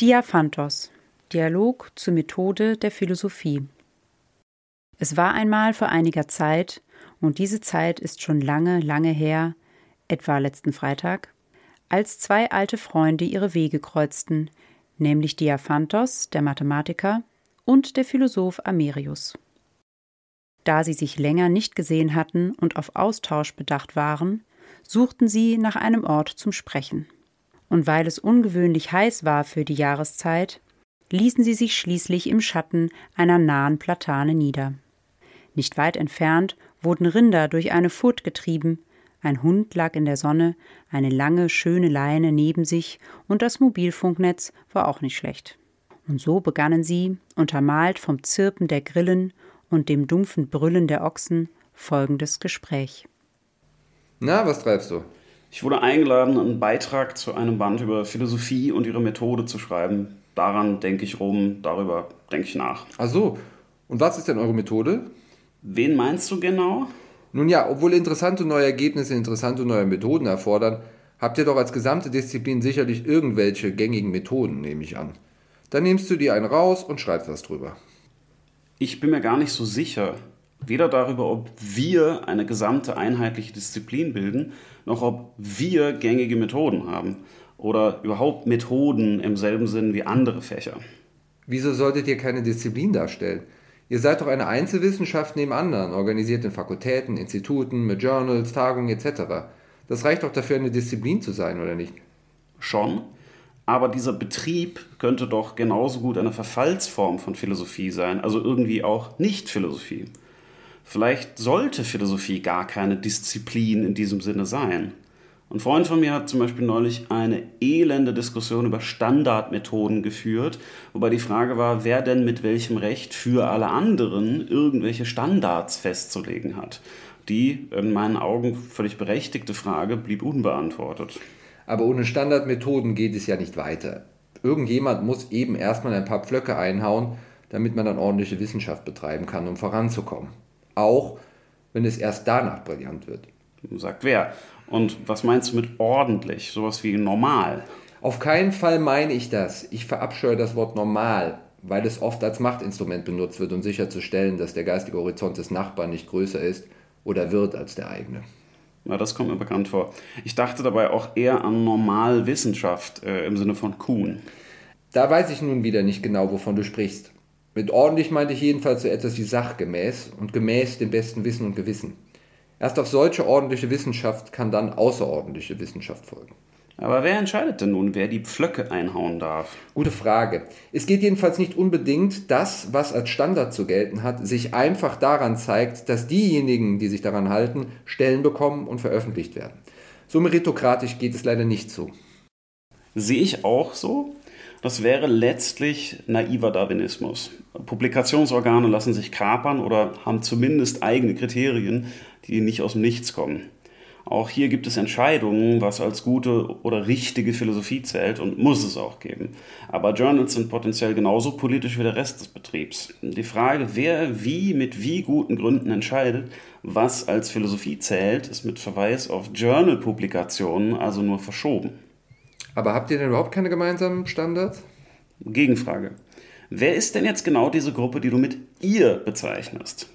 Diaphantos Dialog zur Methode der Philosophie Es war einmal vor einiger Zeit, und diese Zeit ist schon lange, lange her, etwa letzten Freitag, als zwei alte Freunde ihre Wege kreuzten, nämlich Diaphantos, der Mathematiker, und der Philosoph Amerius. Da sie sich länger nicht gesehen hatten und auf Austausch bedacht waren, suchten sie nach einem Ort zum Sprechen. Und weil es ungewöhnlich heiß war für die Jahreszeit, ließen sie sich schließlich im Schatten einer nahen Platane nieder. Nicht weit entfernt wurden Rinder durch eine Furt getrieben, ein Hund lag in der Sonne, eine lange, schöne Leine neben sich und das Mobilfunknetz war auch nicht schlecht. Und so begannen sie, untermalt vom Zirpen der Grillen und dem dumpfen Brüllen der Ochsen, folgendes Gespräch. Na, was treibst du? Ich wurde eingeladen, einen Beitrag zu einem Band über Philosophie und ihre Methode zu schreiben. Daran denke ich rum, darüber denke ich nach. Ach so. Und was ist denn eure Methode? Wen meinst du genau? Nun ja, obwohl interessante neue Ergebnisse interessante neue Methoden erfordern, habt ihr doch als gesamte Disziplin sicherlich irgendwelche gängigen Methoden, nehme ich an. Dann nimmst du dir einen raus und schreibst was drüber. Ich bin mir gar nicht so sicher. Weder darüber, ob wir eine gesamte einheitliche Disziplin bilden, noch ob wir gängige Methoden haben. Oder überhaupt Methoden im selben Sinn wie andere Fächer. Wieso solltet ihr keine Disziplin darstellen? Ihr seid doch eine Einzelwissenschaft neben anderen, organisiert in Fakultäten, Instituten, mit Journals, Tagungen etc. Das reicht doch dafür, eine Disziplin zu sein, oder nicht? Schon. Aber dieser Betrieb könnte doch genauso gut eine Verfallsform von Philosophie sein, also irgendwie auch nicht Philosophie. Vielleicht sollte Philosophie gar keine Disziplin in diesem Sinne sein. Ein Freund von mir hat zum Beispiel neulich eine elende Diskussion über Standardmethoden geführt, wobei die Frage war, wer denn mit welchem Recht für alle anderen irgendwelche Standards festzulegen hat. Die in meinen Augen völlig berechtigte Frage blieb unbeantwortet. Aber ohne Standardmethoden geht es ja nicht weiter. Irgendjemand muss eben erstmal ein paar Pflöcke einhauen, damit man dann ordentliche Wissenschaft betreiben kann, um voranzukommen. Auch wenn es erst danach brillant wird. Sagt wer? Und was meinst du mit ordentlich? Sowas wie normal? Auf keinen Fall meine ich das. Ich verabscheue das Wort normal, weil es oft als Machtinstrument benutzt wird, um sicherzustellen, dass der geistige Horizont des Nachbarn nicht größer ist oder wird als der eigene. Na, das kommt mir bekannt vor. Ich dachte dabei auch eher an Normalwissenschaft äh, im Sinne von Kuhn. Da weiß ich nun wieder nicht genau, wovon du sprichst. Mit ordentlich meinte ich jedenfalls so etwas wie sachgemäß und gemäß dem besten Wissen und Gewissen. Erst auf solche ordentliche Wissenschaft kann dann außerordentliche Wissenschaft folgen. Aber wer entscheidet denn nun, wer die Pflöcke einhauen darf? Gute Frage. Es geht jedenfalls nicht unbedingt, das, was als Standard zu gelten hat, sich einfach daran zeigt, dass diejenigen, die sich daran halten, Stellen bekommen und veröffentlicht werden. So meritokratisch geht es leider nicht zu. Sehe ich auch so. Das wäre letztlich naiver Darwinismus. Publikationsorgane lassen sich kapern oder haben zumindest eigene Kriterien, die nicht aus dem Nichts kommen. Auch hier gibt es Entscheidungen, was als gute oder richtige Philosophie zählt und muss es auch geben. Aber Journals sind potenziell genauso politisch wie der Rest des Betriebs. Die Frage, wer wie mit wie guten Gründen entscheidet, was als Philosophie zählt, ist mit Verweis auf Journal-Publikationen also nur verschoben. Aber habt ihr denn überhaupt keine gemeinsamen Standards? Gegenfrage. Wer ist denn jetzt genau diese Gruppe, die du mit ihr bezeichnest?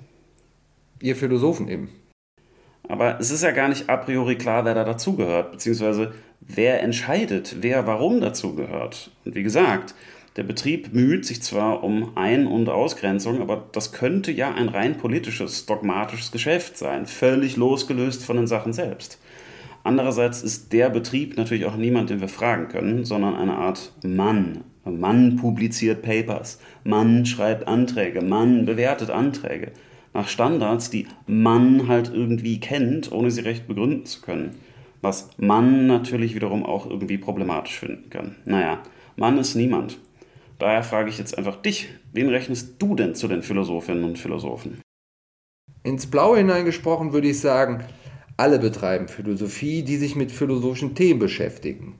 Ihr Philosophen eben. Aber es ist ja gar nicht a priori klar, wer da dazugehört, beziehungsweise wer entscheidet, wer warum dazugehört. Und wie gesagt, der Betrieb müht sich zwar um Ein- und Ausgrenzung, aber das könnte ja ein rein politisches, dogmatisches Geschäft sein, völlig losgelöst von den Sachen selbst. Andererseits ist der Betrieb natürlich auch niemand, den wir fragen können, sondern eine Art Mann. Mann publiziert Papers, Mann schreibt Anträge, Mann bewertet Anträge. Nach Standards, die Mann halt irgendwie kennt, ohne sie recht begründen zu können. Was Mann natürlich wiederum auch irgendwie problematisch finden kann. Naja, Mann ist niemand. Daher frage ich jetzt einfach dich, wen rechnest du denn zu den Philosophinnen und Philosophen? Ins Blaue hineingesprochen würde ich sagen, alle betreiben Philosophie, die sich mit philosophischen Themen beschäftigen,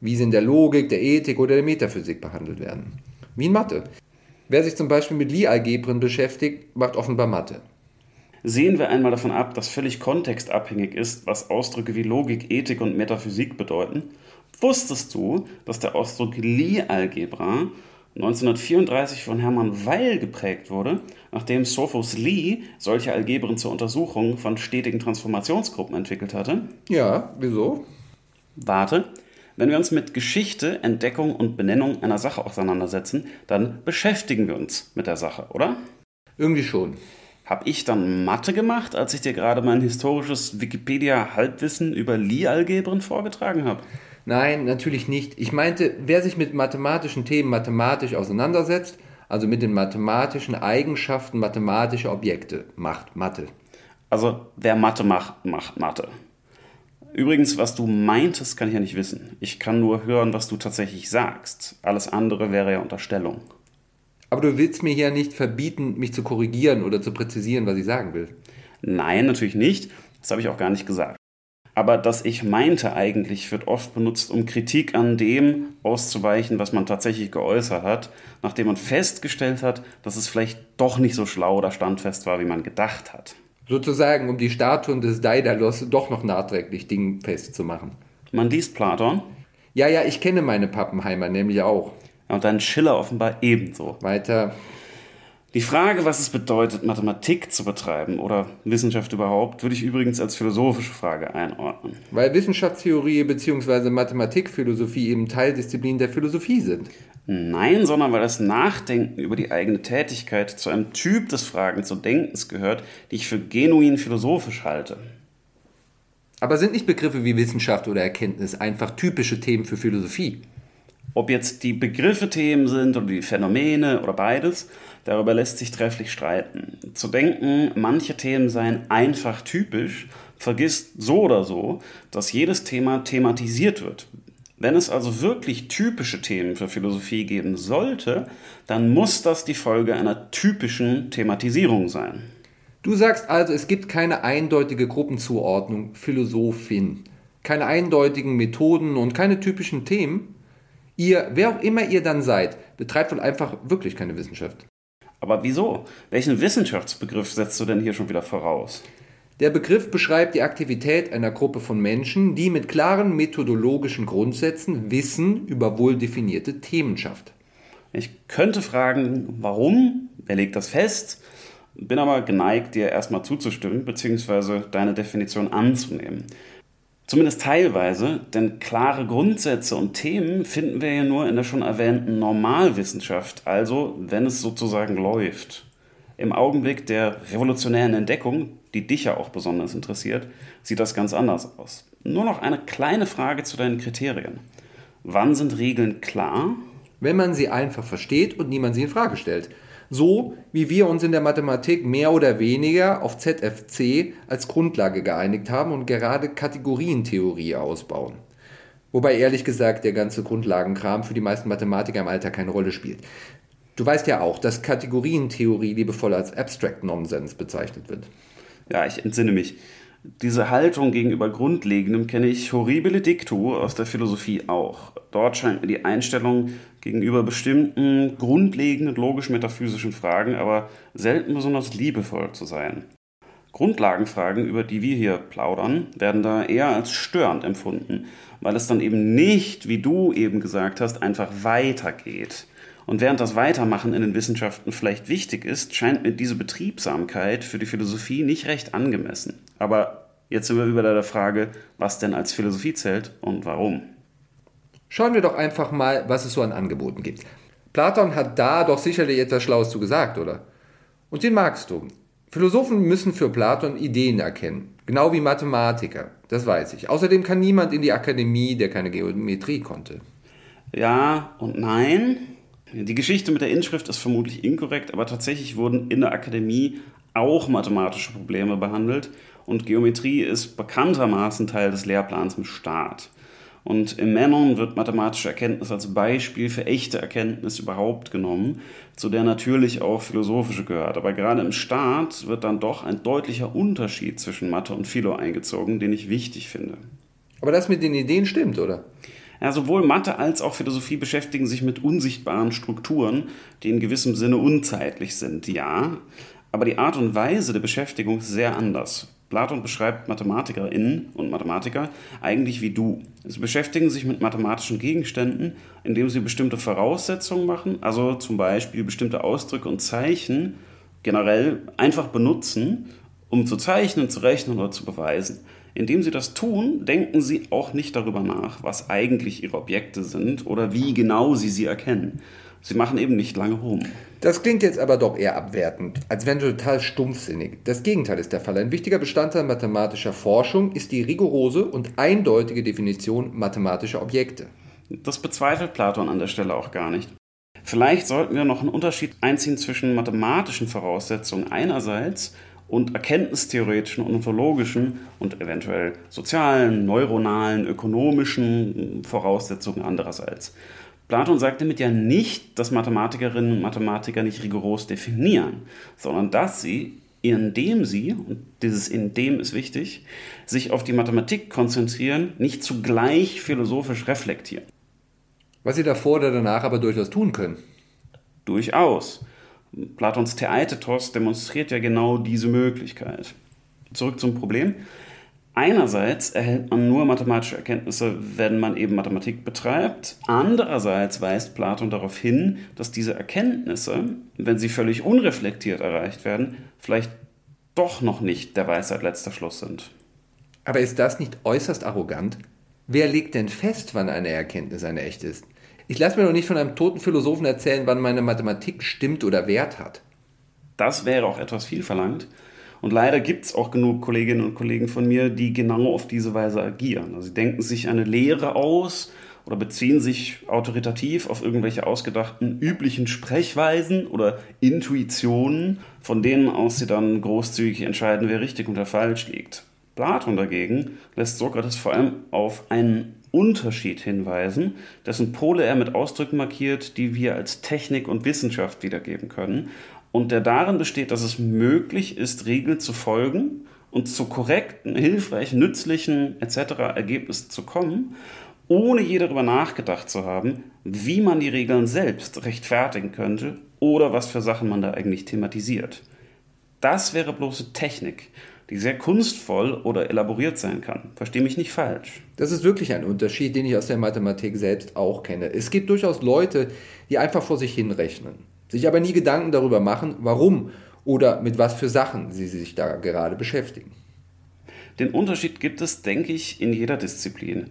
wie sie in der Logik, der Ethik oder der Metaphysik behandelt werden. Wie in Mathe. Wer sich zum Beispiel mit Lie-Algebren beschäftigt, macht offenbar Mathe. Sehen wir einmal davon ab, dass völlig kontextabhängig ist, was Ausdrücke wie Logik, Ethik und Metaphysik bedeuten. Wusstest du, dass der Ausdruck Lie-Algebra 1934 von Hermann Weil geprägt wurde, nachdem Sophus Lie solche Algebren zur Untersuchung von stetigen Transformationsgruppen entwickelt hatte? Ja, wieso? Warte, wenn wir uns mit Geschichte, Entdeckung und Benennung einer Sache auseinandersetzen, dann beschäftigen wir uns mit der Sache, oder? Irgendwie schon. Hab ich dann Mathe gemacht, als ich dir gerade mein historisches Wikipedia-Halbwissen über Lie-Algebren vorgetragen habe? Nein, natürlich nicht. Ich meinte, wer sich mit mathematischen Themen mathematisch auseinandersetzt, also mit den mathematischen Eigenschaften mathematischer Objekte, macht Mathe. Also wer Mathe macht, macht Mathe. Übrigens, was du meintest, kann ich ja nicht wissen. Ich kann nur hören, was du tatsächlich sagst. Alles andere wäre ja Unterstellung. Aber du willst mir ja nicht verbieten, mich zu korrigieren oder zu präzisieren, was ich sagen will. Nein, natürlich nicht. Das habe ich auch gar nicht gesagt. Aber das ich meinte eigentlich wird oft benutzt, um Kritik an dem auszuweichen, was man tatsächlich geäußert hat, nachdem man festgestellt hat, dass es vielleicht doch nicht so schlau oder standfest war, wie man gedacht hat. Sozusagen, um die Statuen des Daidalos doch noch nachträglich dingfest zu machen. Man liest Platon. Ja, ja, ich kenne meine Pappenheimer nämlich auch. Und dann Schiller offenbar ebenso. Weiter. Die Frage, was es bedeutet, Mathematik zu betreiben oder Wissenschaft überhaupt, würde ich übrigens als philosophische Frage einordnen. Weil Wissenschaftstheorie bzw. Mathematikphilosophie eben Teildisziplin der Philosophie sind. Nein, sondern weil das Nachdenken über die eigene Tätigkeit zu einem Typ des Fragens und Denkens gehört, die ich für genuin philosophisch halte. Aber sind nicht Begriffe wie Wissenschaft oder Erkenntnis einfach typische Themen für Philosophie? Ob jetzt die Begriffe Themen sind oder die Phänomene oder beides, darüber lässt sich trefflich streiten. Zu denken, manche Themen seien einfach typisch, vergisst so oder so, dass jedes Thema thematisiert wird. Wenn es also wirklich typische Themen für Philosophie geben sollte, dann muss das die Folge einer typischen Thematisierung sein. Du sagst also, es gibt keine eindeutige Gruppenzuordnung Philosophin, keine eindeutigen Methoden und keine typischen Themen? Ihr, wer auch immer ihr dann seid, betreibt wohl einfach wirklich keine Wissenschaft. Aber wieso? Welchen Wissenschaftsbegriff setzt du denn hier schon wieder voraus? Der Begriff beschreibt die Aktivität einer Gruppe von Menschen, die mit klaren methodologischen Grundsätzen Wissen über wohl definierte Themen schafft. Ich könnte fragen, warum? Wer legt das fest? Bin aber geneigt, dir erstmal zuzustimmen bzw. deine Definition anzunehmen. Zumindest teilweise, denn klare Grundsätze und Themen finden wir ja nur in der schon erwähnten Normalwissenschaft, also wenn es sozusagen läuft. Im Augenblick der revolutionären Entdeckung, die dich ja auch besonders interessiert, sieht das ganz anders aus. Nur noch eine kleine Frage zu deinen Kriterien. Wann sind Regeln klar? Wenn man sie einfach versteht und niemand sie in Frage stellt. So wie wir uns in der Mathematik mehr oder weniger auf ZFC als Grundlage geeinigt haben und gerade Kategorientheorie ausbauen. Wobei ehrlich gesagt der ganze Grundlagenkram für die meisten Mathematiker im Alter keine Rolle spielt. Du weißt ja auch, dass Kategorientheorie liebevoll als Abstract Nonsense bezeichnet wird. Ja, ich entsinne mich. Diese Haltung gegenüber Grundlegendem kenne ich horribile dictu aus der Philosophie auch. Dort scheint mir die Einstellung gegenüber bestimmten grundlegenden logisch-metaphysischen Fragen aber selten besonders liebevoll zu sein. Grundlagenfragen, über die wir hier plaudern, werden da eher als störend empfunden, weil es dann eben nicht, wie du eben gesagt hast, einfach weitergeht. Und während das Weitermachen in den Wissenschaften vielleicht wichtig ist, scheint mir diese Betriebsamkeit für die Philosophie nicht recht angemessen. Aber jetzt sind wir über der Frage, was denn als Philosophie zählt und warum. Schauen wir doch einfach mal, was es so an Angeboten gibt. Platon hat da doch sicherlich etwas Schlaues zu gesagt, oder? Und den magst du. Philosophen müssen für Platon Ideen erkennen, genau wie Mathematiker, das weiß ich. Außerdem kann niemand in die Akademie, der keine Geometrie konnte. Ja und nein. Die Geschichte mit der Inschrift ist vermutlich inkorrekt, aber tatsächlich wurden in der Akademie auch mathematische Probleme behandelt und Geometrie ist bekanntermaßen Teil des Lehrplans im Staat. Und im Menon wird mathematische Erkenntnis als Beispiel für echte Erkenntnis überhaupt genommen, zu der natürlich auch philosophische gehört. Aber gerade im Staat wird dann doch ein deutlicher Unterschied zwischen Mathe und Philo eingezogen, den ich wichtig finde. Aber das mit den Ideen stimmt, oder? Ja, sowohl Mathe als auch Philosophie beschäftigen sich mit unsichtbaren Strukturen, die in gewissem Sinne unzeitlich sind, ja. Aber die Art und Weise der Beschäftigung ist sehr anders. Platon beschreibt MathematikerInnen und Mathematiker eigentlich wie du. Sie beschäftigen sich mit mathematischen Gegenständen, indem sie bestimmte Voraussetzungen machen, also zum Beispiel bestimmte Ausdrücke und Zeichen generell einfach benutzen, um zu zeichnen, zu rechnen oder zu beweisen. Indem sie das tun, denken sie auch nicht darüber nach, was eigentlich ihre Objekte sind oder wie genau sie sie erkennen. Sie machen eben nicht lange rum. Das klingt jetzt aber doch eher abwertend, als wären sie total stumpfsinnig. Das Gegenteil ist der Fall. Ein wichtiger Bestandteil mathematischer Forschung ist die rigorose und eindeutige Definition mathematischer Objekte. Das bezweifelt Platon an der Stelle auch gar nicht. Vielleicht sollten wir noch einen Unterschied einziehen zwischen mathematischen Voraussetzungen einerseits und erkenntnistheoretischen und ontologischen und eventuell sozialen, neuronalen, ökonomischen Voraussetzungen andererseits. Platon sagt damit ja nicht, dass Mathematikerinnen und Mathematiker nicht rigoros definieren, sondern dass sie, indem sie, und dieses indem ist wichtig, sich auf die Mathematik konzentrieren, nicht zugleich philosophisch reflektieren. Was sie davor oder danach aber durchaus tun können. Durchaus. Platons Theaetetos demonstriert ja genau diese Möglichkeit. Zurück zum Problem. Einerseits erhält man nur mathematische Erkenntnisse, wenn man eben Mathematik betreibt. Andererseits weist Platon darauf hin, dass diese Erkenntnisse, wenn sie völlig unreflektiert erreicht werden, vielleicht doch noch nicht der Weisheit letzter Schluss sind. Aber ist das nicht äußerst arrogant? Wer legt denn fest, wann eine Erkenntnis eine echte ist? Ich lasse mir doch nicht von einem toten Philosophen erzählen, wann meine Mathematik stimmt oder Wert hat. Das wäre auch etwas viel verlangt. Und leider gibt es auch genug Kolleginnen und Kollegen von mir, die genau auf diese Weise agieren. Also sie denken sich eine Lehre aus oder beziehen sich autoritativ auf irgendwelche ausgedachten üblichen Sprechweisen oder Intuitionen, von denen aus sie dann großzügig entscheiden, wer richtig und wer falsch liegt. Platon dagegen lässt Sokrates vor allem auf einen Unterschied hinweisen, dessen Pole er mit Ausdrücken markiert, die wir als Technik und Wissenschaft wiedergeben können, und der darin besteht, dass es möglich ist, Regeln zu folgen und zu korrekten, hilfreichen, nützlichen etc. Ergebnissen zu kommen, ohne je darüber nachgedacht zu haben, wie man die Regeln selbst rechtfertigen könnte oder was für Sachen man da eigentlich thematisiert. Das wäre bloße Technik die sehr kunstvoll oder elaboriert sein kann. Verstehe mich nicht falsch. Das ist wirklich ein Unterschied, den ich aus der Mathematik selbst auch kenne. Es gibt durchaus Leute, die einfach vor sich hinrechnen, sich aber nie Gedanken darüber machen, warum oder mit was für Sachen sie sich da gerade beschäftigen. Den Unterschied gibt es, denke ich, in jeder Disziplin.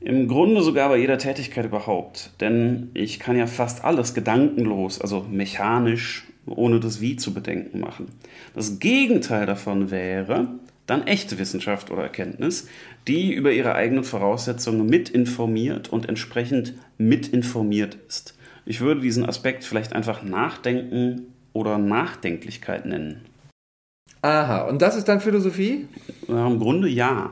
Im Grunde sogar bei jeder Tätigkeit überhaupt. Denn ich kann ja fast alles gedankenlos, also mechanisch ohne das Wie zu bedenken machen. Das Gegenteil davon wäre dann echte Wissenschaft oder Erkenntnis, die über ihre eigenen Voraussetzungen mitinformiert und entsprechend mitinformiert ist. Ich würde diesen Aspekt vielleicht einfach Nachdenken oder Nachdenklichkeit nennen. Aha, und das ist dann Philosophie? Ja, Im Grunde ja.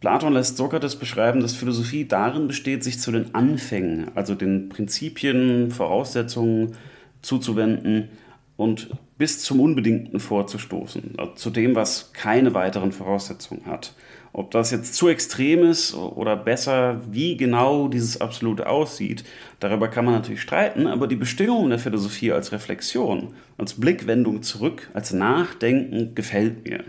Platon lässt Sokrates beschreiben, dass Philosophie darin besteht, sich zu den Anfängen, also den Prinzipien, Voraussetzungen zuzuwenden, und bis zum Unbedingten vorzustoßen, also zu dem, was keine weiteren Voraussetzungen hat. Ob das jetzt zu extrem ist oder besser, wie genau dieses Absolute aussieht, darüber kann man natürlich streiten, aber die Bestimmung der Philosophie als Reflexion, als Blickwendung zurück, als Nachdenken gefällt mir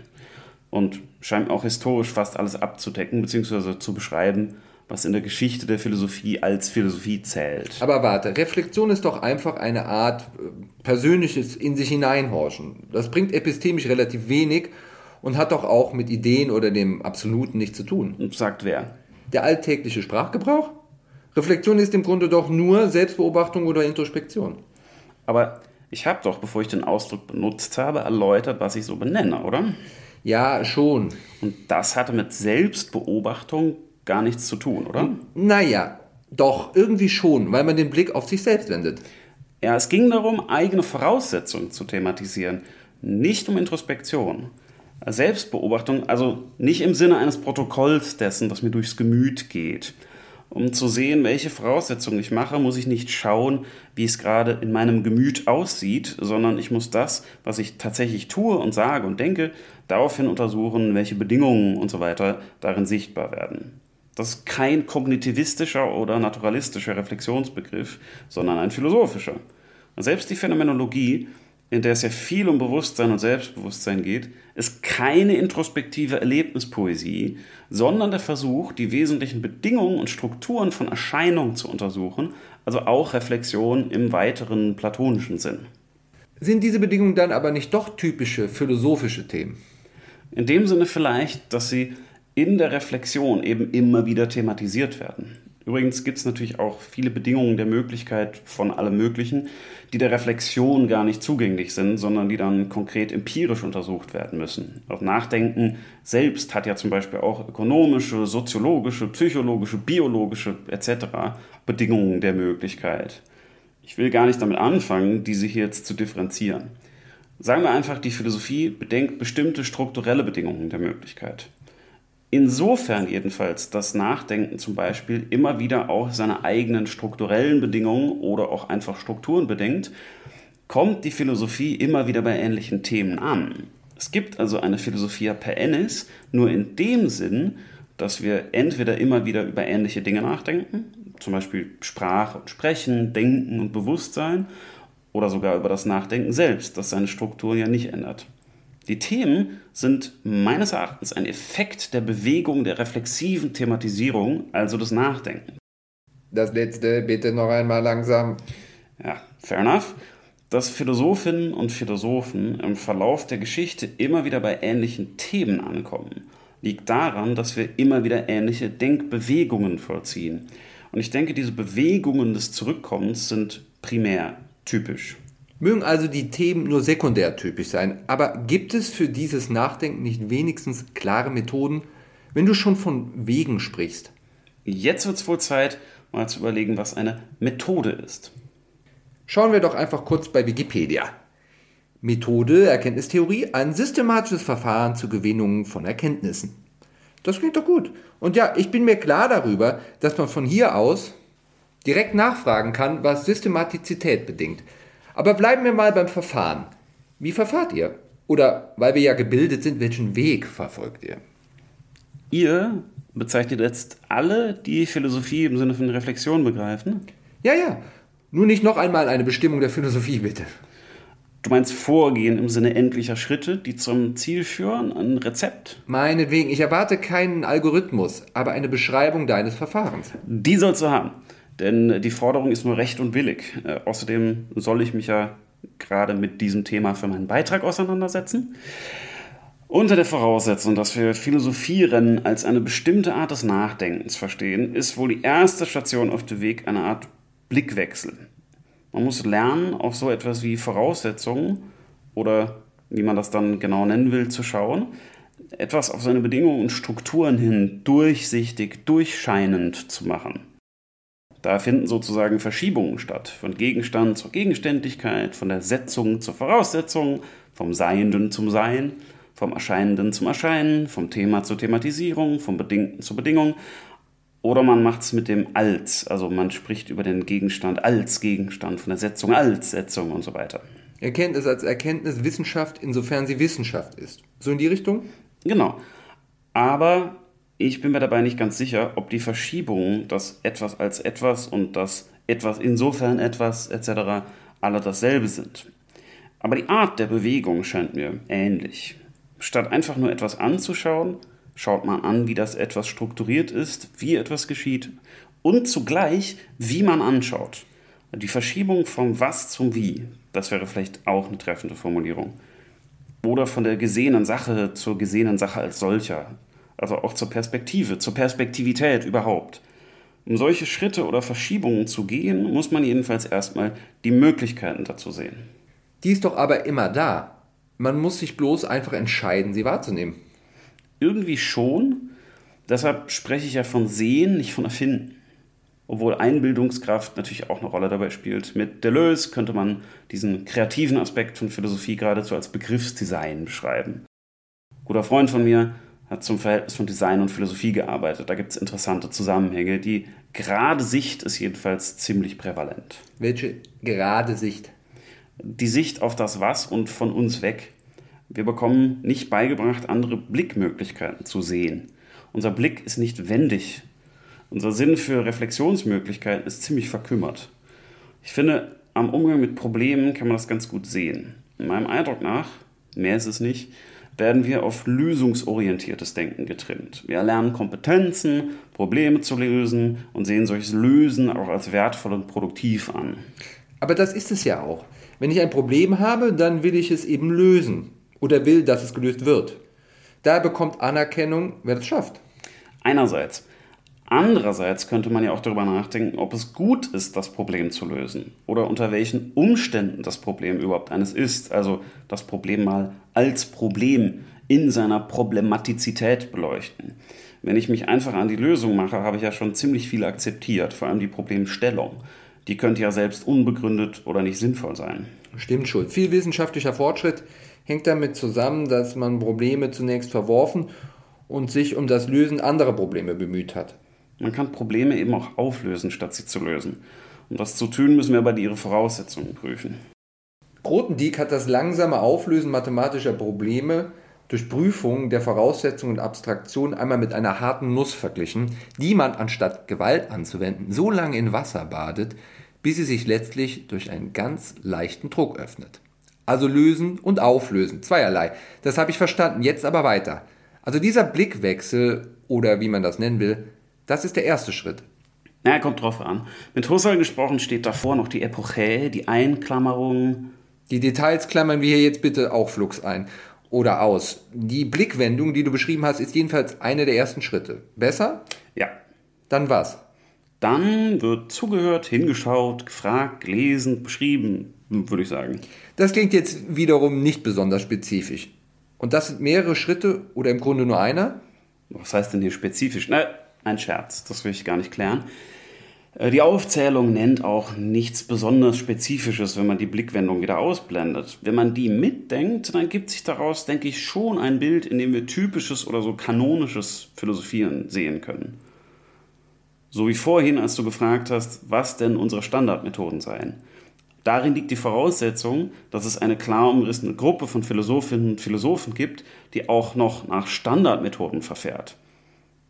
und scheint auch historisch fast alles abzudecken bzw. zu beschreiben, was in der Geschichte der Philosophie als Philosophie zählt. Aber warte, Reflexion ist doch einfach eine Art äh, persönliches in sich hineinhorchen. Das bringt epistemisch relativ wenig und hat doch auch mit Ideen oder dem Absoluten nichts zu tun. Sagt wer? Der alltägliche Sprachgebrauch? Reflexion ist im Grunde doch nur Selbstbeobachtung oder Introspektion. Aber ich habe doch, bevor ich den Ausdruck benutzt habe, erläutert, was ich so benenne, oder? Ja, schon. Und das hatte mit Selbstbeobachtung gar nichts zu tun, oder? Naja, doch, irgendwie schon, weil man den Blick auf sich selbst wendet. Ja, es ging darum, eigene Voraussetzungen zu thematisieren, nicht um Introspektion. Selbstbeobachtung, also nicht im Sinne eines Protokolls dessen, das mir durchs Gemüt geht. Um zu sehen, welche Voraussetzungen ich mache, muss ich nicht schauen, wie es gerade in meinem Gemüt aussieht, sondern ich muss das, was ich tatsächlich tue und sage und denke, daraufhin untersuchen, welche Bedingungen und so weiter darin sichtbar werden. Das ist kein kognitivistischer oder naturalistischer Reflexionsbegriff, sondern ein philosophischer. Selbst die Phänomenologie in der es ja viel um Bewusstsein und Selbstbewusstsein geht, ist keine introspektive Erlebnispoesie, sondern der Versuch, die wesentlichen Bedingungen und Strukturen von Erscheinungen zu untersuchen, also auch Reflexion im weiteren platonischen Sinn. Sind diese Bedingungen dann aber nicht doch typische philosophische Themen? In dem Sinne vielleicht, dass sie in der Reflexion eben immer wieder thematisiert werden. Übrigens gibt es natürlich auch viele Bedingungen der Möglichkeit von allem Möglichen, die der Reflexion gar nicht zugänglich sind, sondern die dann konkret empirisch untersucht werden müssen. Auch Nachdenken selbst hat ja zum Beispiel auch ökonomische, soziologische, psychologische, biologische etc. Bedingungen der Möglichkeit. Ich will gar nicht damit anfangen, diese hier jetzt zu differenzieren. Sagen wir einfach, die Philosophie bedenkt bestimmte strukturelle Bedingungen der Möglichkeit. Insofern jedenfalls das Nachdenken zum Beispiel immer wieder auch seine eigenen strukturellen Bedingungen oder auch einfach Strukturen bedingt, kommt die Philosophie immer wieder bei ähnlichen Themen an. Es gibt also eine Philosophia per ennis, nur in dem Sinn, dass wir entweder immer wieder über ähnliche Dinge nachdenken, zum Beispiel Sprache und Sprechen, Denken und Bewusstsein, oder sogar über das Nachdenken selbst, das seine Struktur ja nicht ändert. Die Themen sind meines Erachtens ein Effekt der Bewegung der reflexiven Thematisierung, also des Nachdenkens. Das letzte bitte noch einmal langsam. Ja, fair enough. Dass Philosophinnen und Philosophen im Verlauf der Geschichte immer wieder bei ähnlichen Themen ankommen, liegt daran, dass wir immer wieder ähnliche Denkbewegungen vollziehen. Und ich denke, diese Bewegungen des Zurückkommens sind primär typisch. Mögen also die Themen nur sekundär typisch sein, aber gibt es für dieses Nachdenken nicht wenigstens klare Methoden, wenn du schon von Wegen sprichst? Jetzt wird es wohl Zeit, mal zu überlegen, was eine Methode ist. Schauen wir doch einfach kurz bei Wikipedia. Methode, Erkenntnistheorie, ein systematisches Verfahren zur Gewinnung von Erkenntnissen. Das klingt doch gut. Und ja, ich bin mir klar darüber, dass man von hier aus direkt nachfragen kann, was Systematizität bedingt. Aber bleiben wir mal beim Verfahren. Wie verfahrt ihr? Oder, weil wir ja gebildet sind, welchen Weg verfolgt ihr? Ihr bezeichnet jetzt alle, die Philosophie im Sinne von Reflexion begreifen? Ja, ja. Nur nicht noch einmal eine Bestimmung der Philosophie, bitte. Du meinst Vorgehen im Sinne endlicher Schritte, die zum Ziel führen, ein Rezept? Meinetwegen, ich erwarte keinen Algorithmus, aber eine Beschreibung deines Verfahrens. Die sollst du haben. Denn die Forderung ist nur recht und billig. Äh, außerdem soll ich mich ja gerade mit diesem Thema für meinen Beitrag auseinandersetzen. Unter der Voraussetzung, dass wir Philosophieren als eine bestimmte Art des Nachdenkens verstehen, ist wohl die erste Station auf dem Weg eine Art Blickwechsel. Man muss lernen, auf so etwas wie Voraussetzungen oder wie man das dann genau nennen will, zu schauen, etwas auf seine Bedingungen und Strukturen hin durchsichtig, durchscheinend zu machen. Da finden sozusagen Verschiebungen statt, von Gegenstand zur Gegenständlichkeit, von der Setzung zur Voraussetzung, vom Seienden zum Sein, vom Erscheinenden zum Erscheinen, vom Thema zur Thematisierung, vom Bedingten zur Bedingung. Oder man macht es mit dem Als, also man spricht über den Gegenstand als Gegenstand, von der Setzung als Setzung und so weiter. Erkenntnis als Erkenntnis Wissenschaft, insofern sie Wissenschaft ist. So in die Richtung? Genau. Aber ich bin mir dabei nicht ganz sicher, ob die Verschiebung, das etwas als etwas und das etwas insofern etwas etc. alle dasselbe sind. Aber die Art der Bewegung scheint mir ähnlich. Statt einfach nur etwas anzuschauen, schaut man an, wie das etwas strukturiert ist, wie etwas geschieht und zugleich, wie man anschaut. Die Verschiebung vom Was zum Wie, das wäre vielleicht auch eine treffende Formulierung. Oder von der gesehenen Sache zur gesehenen Sache als solcher. Also auch zur Perspektive, zur Perspektivität überhaupt. Um solche Schritte oder Verschiebungen zu gehen, muss man jedenfalls erstmal die Möglichkeiten dazu sehen. Die ist doch aber immer da. Man muss sich bloß einfach entscheiden, sie wahrzunehmen. Irgendwie schon. Deshalb spreche ich ja von Sehen, nicht von Erfinden. Obwohl Einbildungskraft natürlich auch eine Rolle dabei spielt. Mit Deleuze könnte man diesen kreativen Aspekt von Philosophie geradezu als Begriffsdesign beschreiben. Guter Freund von mir hat zum Verhältnis von Design und Philosophie gearbeitet. Da gibt es interessante Zusammenhänge. Die gerade Sicht ist jedenfalls ziemlich prävalent. Welche gerade Sicht? Die Sicht auf das Was und von uns weg. Wir bekommen nicht beigebracht, andere Blickmöglichkeiten zu sehen. Unser Blick ist nicht wendig. Unser Sinn für Reflexionsmöglichkeiten ist ziemlich verkümmert. Ich finde, am Umgang mit Problemen kann man das ganz gut sehen. Meinem Eindruck nach, mehr ist es nicht, werden wir auf lösungsorientiertes Denken getrimmt. Wir erlernen Kompetenzen, Probleme zu lösen und sehen solches Lösen auch als wertvoll und produktiv an. Aber das ist es ja auch. Wenn ich ein Problem habe, dann will ich es eben lösen oder will, dass es gelöst wird. Da bekommt Anerkennung, wer das schafft. Einerseits. Andererseits könnte man ja auch darüber nachdenken, ob es gut ist, das Problem zu lösen oder unter welchen Umständen das Problem überhaupt eines ist. Also das Problem mal als Problem in seiner Problematizität beleuchten. Wenn ich mich einfach an die Lösung mache, habe ich ja schon ziemlich viel akzeptiert, vor allem die Problemstellung. Die könnte ja selbst unbegründet oder nicht sinnvoll sein. Stimmt schon. Viel wissenschaftlicher Fortschritt hängt damit zusammen, dass man Probleme zunächst verworfen und sich um das Lösen anderer Probleme bemüht hat. Man kann Probleme eben auch auflösen, statt sie zu lösen. Um das zu tun, müssen wir aber ihre Voraussetzungen prüfen. Grothendieck hat das langsame Auflösen mathematischer Probleme durch Prüfung der Voraussetzungen und Abstraktion einmal mit einer harten Nuss verglichen, die man anstatt Gewalt anzuwenden so lange in Wasser badet, bis sie sich letztlich durch einen ganz leichten Druck öffnet. Also lösen und auflösen, zweierlei. Das habe ich verstanden, jetzt aber weiter. Also dieser Blickwechsel oder wie man das nennen will, das ist der erste Schritt. Na, kommt drauf an. Mit Husserl gesprochen steht davor noch die Epoche, die Einklammerung. Die Details klammern wir hier jetzt bitte auch flugs ein oder aus. Die Blickwendung, die du beschrieben hast, ist jedenfalls einer der ersten Schritte. Besser? Ja. Dann was? Dann wird zugehört, hingeschaut, gefragt, gelesen, beschrieben, würde ich sagen. Das klingt jetzt wiederum nicht besonders spezifisch. Und das sind mehrere Schritte oder im Grunde nur einer? Was heißt denn hier spezifisch? Na, ein Scherz, das will ich gar nicht klären. Äh, die Aufzählung nennt auch nichts besonders Spezifisches, wenn man die Blickwendung wieder ausblendet. Wenn man die mitdenkt, dann gibt sich daraus, denke ich, schon ein Bild, in dem wir typisches oder so kanonisches Philosophieren sehen können. So wie vorhin, als du gefragt hast, was denn unsere Standardmethoden seien. Darin liegt die Voraussetzung, dass es eine klar umrissene Gruppe von Philosophinnen und Philosophen gibt, die auch noch nach Standardmethoden verfährt.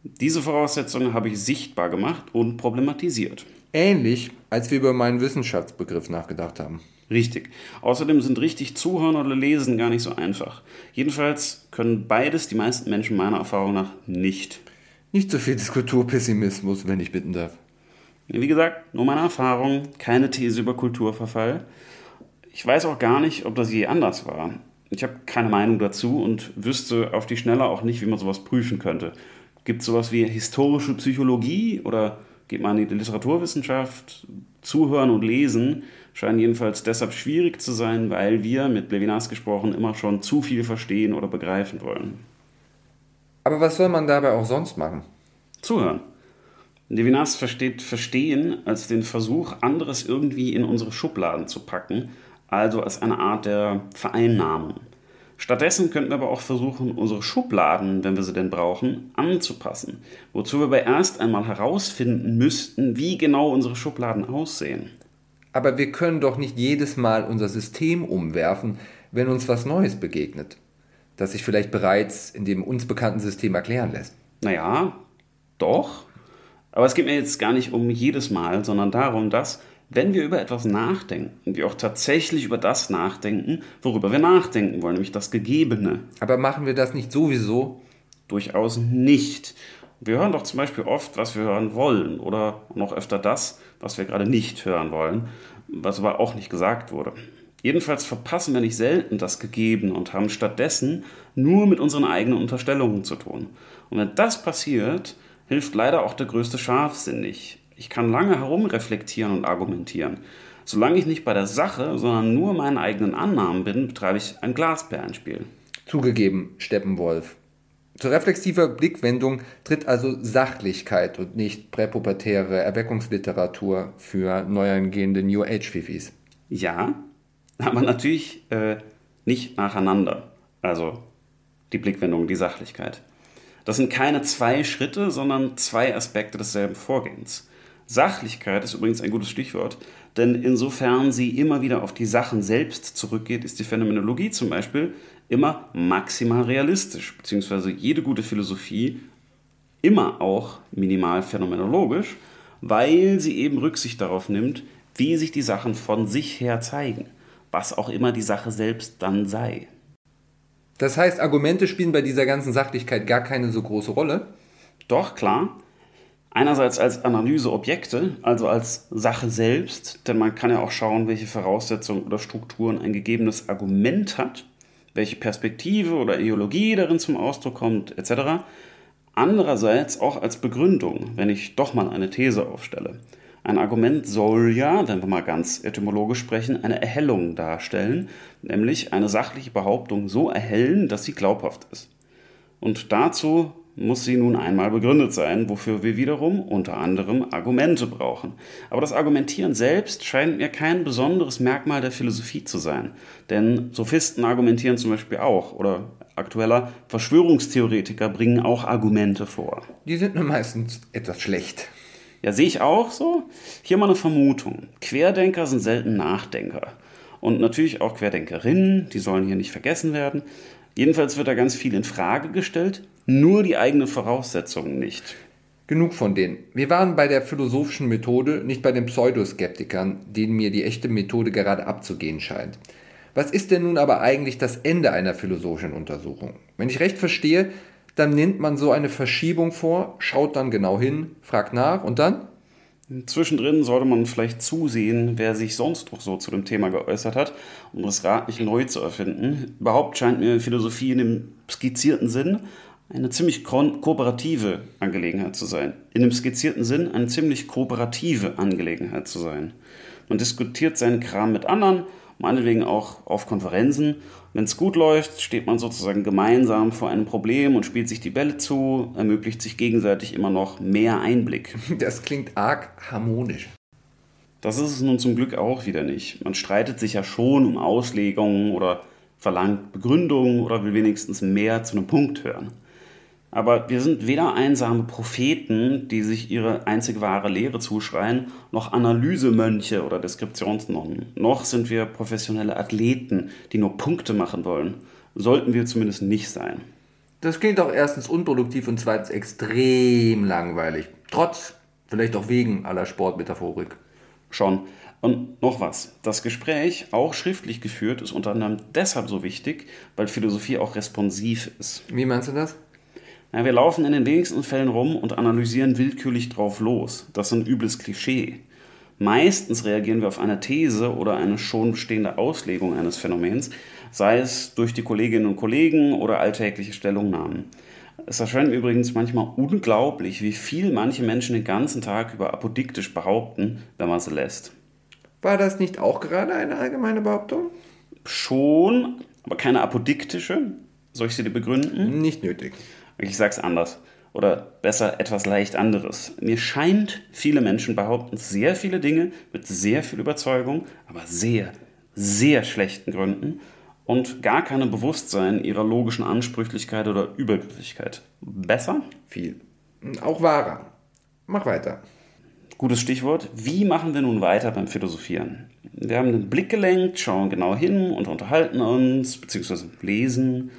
Diese Voraussetzungen habe ich sichtbar gemacht und problematisiert. Ähnlich, als wir über meinen Wissenschaftsbegriff nachgedacht haben. Richtig. Außerdem sind richtig Zuhören oder Lesen gar nicht so einfach. Jedenfalls können beides die meisten Menschen meiner Erfahrung nach nicht. Nicht so viel Kulturpessimismus, wenn ich bitten darf. Wie gesagt, nur meine Erfahrung, keine These über Kulturverfall. Ich weiß auch gar nicht, ob das je anders war. Ich habe keine Meinung dazu und wüsste auf die Schnelle auch nicht, wie man sowas prüfen könnte. Gibt es sowas wie historische Psychologie oder geht man in die Literaturwissenschaft? Zuhören und Lesen scheint jedenfalls deshalb schwierig zu sein, weil wir, mit Levinas gesprochen, immer schon zu viel verstehen oder begreifen wollen. Aber was soll man dabei auch sonst machen? Zuhören. Levinas versteht Verstehen als den Versuch, anderes irgendwie in unsere Schubladen zu packen, also als eine Art der Vereinnahmung. Stattdessen könnten wir aber auch versuchen, unsere Schubladen, wenn wir sie denn brauchen, anzupassen. Wozu wir aber erst einmal herausfinden müssten, wie genau unsere Schubladen aussehen. Aber wir können doch nicht jedes Mal unser System umwerfen, wenn uns was Neues begegnet, das sich vielleicht bereits in dem uns bekannten System erklären lässt. Naja, doch. Aber es geht mir jetzt gar nicht um jedes Mal, sondern darum, dass wenn wir über etwas nachdenken, wir auch tatsächlich über das nachdenken, worüber wir nachdenken wollen, nämlich das Gegebene. Aber machen wir das nicht sowieso? Durchaus nicht. Wir hören doch zum Beispiel oft, was wir hören wollen oder noch öfter das, was wir gerade nicht hören wollen, was aber auch nicht gesagt wurde. Jedenfalls verpassen wir nicht selten das Gegebene und haben stattdessen nur mit unseren eigenen Unterstellungen zu tun. Und wenn das passiert, hilft leider auch der größte Scharfsinn nicht. Ich kann lange herumreflektieren und argumentieren. Solange ich nicht bei der Sache, sondern nur meinen eigenen Annahmen bin, betreibe ich ein Glasperlenspiel. Zugegeben, Steppenwolf. Zur reflexiver Blickwendung tritt also Sachlichkeit und nicht präpubertäre Erweckungsliteratur für neuangehende New Age-Fifis. Ja, aber natürlich äh, nicht nacheinander. Also die Blickwendung, die Sachlichkeit. Das sind keine zwei Schritte, sondern zwei Aspekte desselben Vorgehens. Sachlichkeit ist übrigens ein gutes Stichwort, denn insofern sie immer wieder auf die Sachen selbst zurückgeht, ist die Phänomenologie zum Beispiel immer maximal realistisch, beziehungsweise jede gute Philosophie immer auch minimal phänomenologisch, weil sie eben Rücksicht darauf nimmt, wie sich die Sachen von sich her zeigen. was auch immer die Sache selbst dann sei. Das heißt, Argumente spielen bei dieser ganzen Sachlichkeit gar keine so große Rolle? Doch, klar. Einerseits als Analyseobjekte, also als Sache selbst, denn man kann ja auch schauen, welche Voraussetzungen oder Strukturen ein gegebenes Argument hat, welche Perspektive oder Ideologie darin zum Ausdruck kommt, etc. Andererseits auch als Begründung, wenn ich doch mal eine These aufstelle. Ein Argument soll ja, wenn wir mal ganz etymologisch sprechen, eine Erhellung darstellen, nämlich eine sachliche Behauptung so erhellen, dass sie glaubhaft ist. Und dazu muss sie nun einmal begründet sein, wofür wir wiederum unter anderem Argumente brauchen. Aber das Argumentieren selbst scheint mir kein besonderes Merkmal der Philosophie zu sein. Denn Sophisten argumentieren zum Beispiel auch, oder aktueller Verschwörungstheoretiker bringen auch Argumente vor. Die sind nur meistens etwas schlecht. Ja, sehe ich auch so. Hier mal eine Vermutung. Querdenker sind selten Nachdenker. Und natürlich auch Querdenkerinnen, die sollen hier nicht vergessen werden. Jedenfalls wird da ganz viel in Frage gestellt, nur die eigenen Voraussetzungen nicht. Genug von denen. Wir waren bei der philosophischen Methode, nicht bei den Pseudoskeptikern, denen mir die echte Methode gerade abzugehen scheint. Was ist denn nun aber eigentlich das Ende einer philosophischen Untersuchung? Wenn ich recht verstehe, dann nimmt man so eine Verschiebung vor, schaut dann genau hin, fragt nach und dann? Zwischendrin sollte man vielleicht zusehen, wer sich sonst noch so zu dem Thema geäußert hat, um das Rad nicht neu zu erfinden. Überhaupt scheint mir Philosophie in dem skizzierten Sinn eine ziemlich ko kooperative Angelegenheit zu sein. In dem skizzierten Sinn eine ziemlich kooperative Angelegenheit zu sein. Man diskutiert seinen Kram mit anderen, meinetwegen auch auf Konferenzen. Wenn es gut läuft, steht man sozusagen gemeinsam vor einem Problem und spielt sich die Bälle zu, ermöglicht sich gegenseitig immer noch mehr Einblick. Das klingt arg harmonisch. Das ist es nun zum Glück auch wieder nicht. Man streitet sich ja schon um Auslegungen oder verlangt Begründungen oder will wenigstens mehr zu einem Punkt hören. Aber wir sind weder einsame Propheten, die sich ihre einzig wahre Lehre zuschreien, noch Analysemönche oder Deskriptionsnonnen. Noch sind wir professionelle Athleten, die nur Punkte machen wollen. Sollten wir zumindest nicht sein. Das klingt auch erstens unproduktiv und zweitens extrem langweilig. Trotz, vielleicht auch wegen aller Sportmetaphorik. Schon. Und noch was. Das Gespräch, auch schriftlich geführt, ist unter anderem deshalb so wichtig, weil Philosophie auch responsiv ist. Wie meinst du das? Ja, wir laufen in den wenigsten Fällen rum und analysieren willkürlich drauf los. Das ist ein übles Klischee. Meistens reagieren wir auf eine These oder eine schon bestehende Auslegung eines Phänomens, sei es durch die Kolleginnen und Kollegen oder alltägliche Stellungnahmen. Es erscheint mir übrigens manchmal unglaublich, wie viel manche Menschen den ganzen Tag über apodiktisch behaupten, wenn man sie lässt. War das nicht auch gerade eine allgemeine Behauptung? Schon, aber keine apodiktische. Soll ich sie dir begründen? Nicht nötig. Ich sage es anders. Oder besser etwas leicht anderes. Mir scheint, viele Menschen behaupten sehr viele Dinge mit sehr viel Überzeugung, aber sehr, sehr schlechten Gründen und gar keinem Bewusstsein ihrer logischen Ansprüchlichkeit oder Übergriffigkeit. Besser? Viel. Auch wahrer. Mach weiter. Gutes Stichwort. Wie machen wir nun weiter beim Philosophieren? Wir haben den Blick gelenkt, schauen genau hin und unterhalten uns, beziehungsweise lesen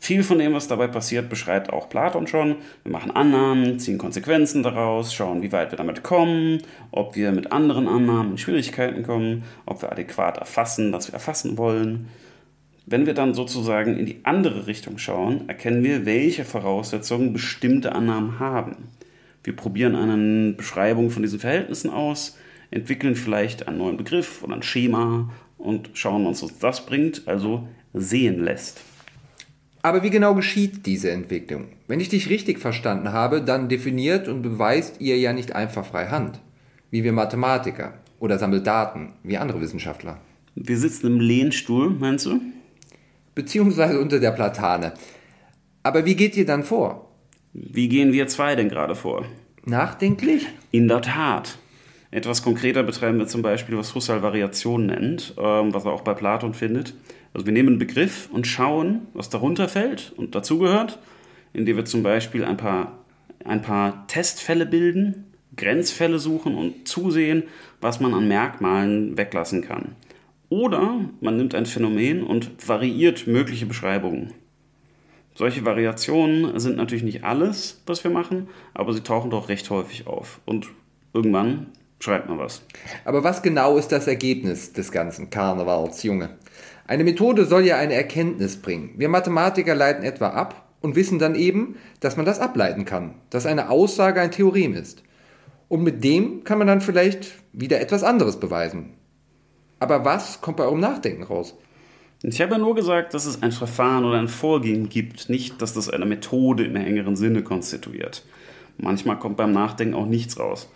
viel von dem, was dabei passiert, beschreibt auch Platon schon. Wir machen Annahmen, ziehen Konsequenzen daraus, schauen, wie weit wir damit kommen, ob wir mit anderen Annahmen in Schwierigkeiten kommen, ob wir adäquat erfassen, was wir erfassen wollen. Wenn wir dann sozusagen in die andere Richtung schauen, erkennen wir, welche Voraussetzungen bestimmte Annahmen haben. Wir probieren eine Beschreibung von diesen Verhältnissen aus, entwickeln vielleicht einen neuen Begriff oder ein Schema und schauen uns, was das bringt, also sehen lässt. Aber wie genau geschieht diese Entwicklung? Wenn ich dich richtig verstanden habe, dann definiert und beweist ihr ja nicht einfach frei Hand, wie wir Mathematiker, oder sammelt Daten, wie andere Wissenschaftler. Wir sitzen im Lehnstuhl, meinst du? Beziehungsweise unter der Platane. Aber wie geht ihr dann vor? Wie gehen wir zwei denn gerade vor? Nachdenklich? In der Tat. Etwas konkreter betreiben wir zum Beispiel, was Husserl Variation nennt, ähm, was er auch bei Platon findet. Also wir nehmen einen Begriff und schauen, was darunter fällt und dazugehört, indem wir zum Beispiel ein paar, ein paar Testfälle bilden, Grenzfälle suchen und zusehen, was man an Merkmalen weglassen kann. Oder man nimmt ein Phänomen und variiert mögliche Beschreibungen. Solche Variationen sind natürlich nicht alles, was wir machen, aber sie tauchen doch recht häufig auf. Und irgendwann Schreibt mal was. Aber was genau ist das Ergebnis des ganzen Karnevals, Junge? Eine Methode soll ja eine Erkenntnis bringen. Wir Mathematiker leiten etwa ab und wissen dann eben, dass man das ableiten kann, dass eine Aussage ein Theorem ist. Und mit dem kann man dann vielleicht wieder etwas anderes beweisen. Aber was kommt bei eurem Nachdenken raus? Ich habe ja nur gesagt, dass es ein Verfahren oder ein Vorgehen gibt, nicht, dass das eine Methode im engeren Sinne konstituiert. Manchmal kommt beim Nachdenken auch nichts raus.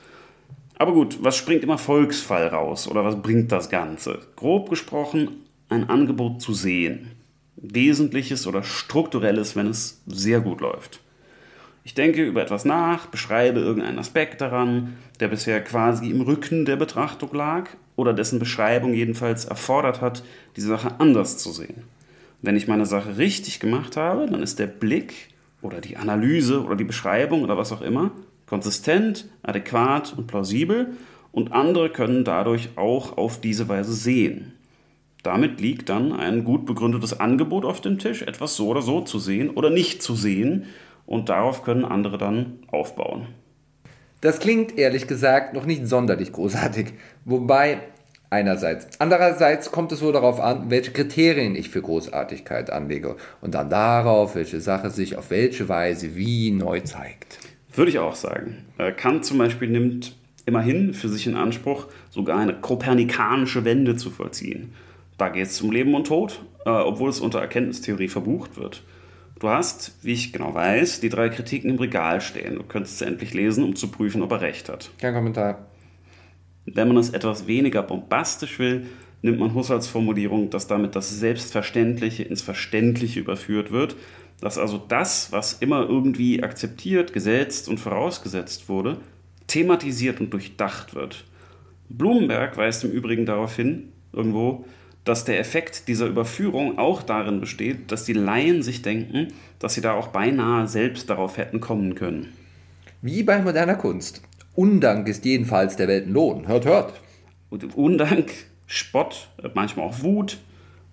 Aber gut, was springt im Erfolgsfall raus oder was bringt das Ganze? Grob gesprochen, ein Angebot zu sehen. Wesentliches oder Strukturelles, wenn es sehr gut läuft. Ich denke über etwas nach, beschreibe irgendeinen Aspekt daran, der bisher quasi im Rücken der Betrachtung lag oder dessen Beschreibung jedenfalls erfordert hat, die Sache anders zu sehen. Wenn ich meine Sache richtig gemacht habe, dann ist der Blick oder die Analyse oder die Beschreibung oder was auch immer konsistent, adäquat und plausibel und andere können dadurch auch auf diese Weise sehen. Damit liegt dann ein gut begründetes Angebot auf dem Tisch, etwas so oder so zu sehen oder nicht zu sehen und darauf können andere dann aufbauen. Das klingt ehrlich gesagt noch nicht sonderlich großartig, wobei einerseits. Andererseits kommt es wohl darauf an, welche Kriterien ich für Großartigkeit anlege und dann darauf, welche Sache sich auf welche Weise wie neu zeigt. Würde ich auch sagen. Äh, Kant zum Beispiel nimmt immerhin für sich in Anspruch, sogar eine kopernikanische Wende zu vollziehen. Da geht es um Leben und Tod, äh, obwohl es unter Erkenntnistheorie verbucht wird. Du hast, wie ich genau weiß, die drei Kritiken im Regal stehen. Du könntest sie endlich lesen, um zu prüfen, ob er recht hat. Kein Kommentar. Wenn man es etwas weniger bombastisch will, nimmt man Husserls Formulierung, dass damit das Selbstverständliche ins Verständliche überführt wird, dass also das, was immer irgendwie akzeptiert, gesetzt und vorausgesetzt wurde, thematisiert und durchdacht wird. Blumenberg weist im Übrigen darauf hin, irgendwo, dass der Effekt dieser Überführung auch darin besteht, dass die Laien sich denken, dass sie da auch beinahe selbst darauf hätten kommen können. Wie bei moderner Kunst. Undank ist jedenfalls der Weltenlohn. Hört, hört. Und Undank, Spott, manchmal auch Wut.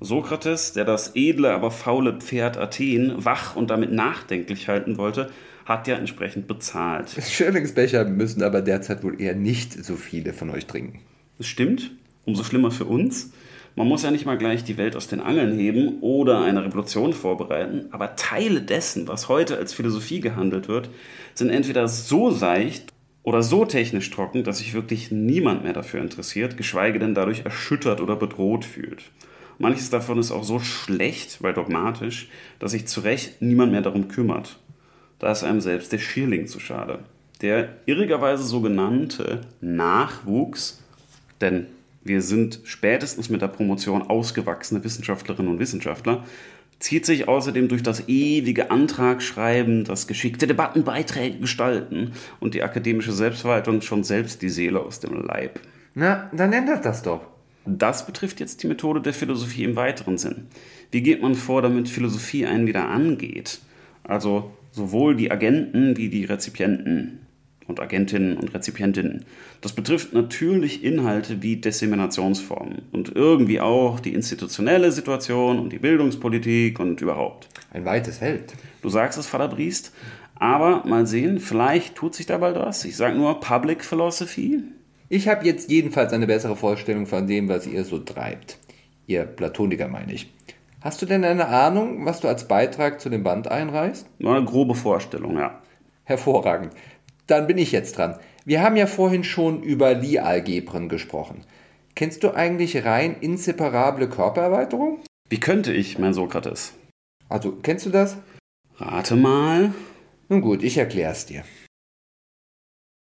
Sokrates, der das edle, aber faule Pferd Athen wach und damit nachdenklich halten wollte, hat ja entsprechend bezahlt. Schirlingsbecher müssen aber derzeit wohl eher nicht so viele von euch trinken. Das stimmt. Umso schlimmer für uns. Man muss ja nicht mal gleich die Welt aus den Angeln heben oder eine Revolution vorbereiten, aber Teile dessen, was heute als Philosophie gehandelt wird, sind entweder so seicht oder so technisch trocken, dass sich wirklich niemand mehr dafür interessiert, geschweige denn dadurch erschüttert oder bedroht fühlt. Manches davon ist auch so schlecht, weil dogmatisch, dass sich zu Recht niemand mehr darum kümmert. Da ist einem selbst der Schierling zu schade. Der irrigerweise sogenannte Nachwuchs, denn wir sind spätestens mit der Promotion ausgewachsene Wissenschaftlerinnen und Wissenschaftler, zieht sich außerdem durch das ewige Antragschreiben, das geschickte Debattenbeiträge gestalten und die akademische Selbstverwaltung schon selbst die Seele aus dem Leib. Na, dann ändert das doch. Das betrifft jetzt die Methode der Philosophie im weiteren Sinn. Wie geht man vor, damit Philosophie einen wieder angeht? Also sowohl die Agenten wie die Rezipienten und Agentinnen und Rezipientinnen. Das betrifft natürlich Inhalte wie Disseminationsformen und irgendwie auch die institutionelle Situation und die Bildungspolitik und überhaupt. Ein weites Feld. Du sagst es, Vater Briest, aber mal sehen, vielleicht tut sich da bald was. Ich sage nur Public Philosophy. Ich habe jetzt jedenfalls eine bessere Vorstellung von dem, was ihr so treibt. Ihr Platoniker meine ich. Hast du denn eine Ahnung, was du als Beitrag zu dem Band einreichst? Nur eine grobe Vorstellung, ja. Hervorragend. Dann bin ich jetzt dran. Wir haben ja vorhin schon über Lie-Algebren gesprochen. Kennst du eigentlich rein inseparable Körpererweiterung? Wie könnte ich, mein Sokrates? Also, kennst du das? Rate mal. Nun gut, ich erklär's dir.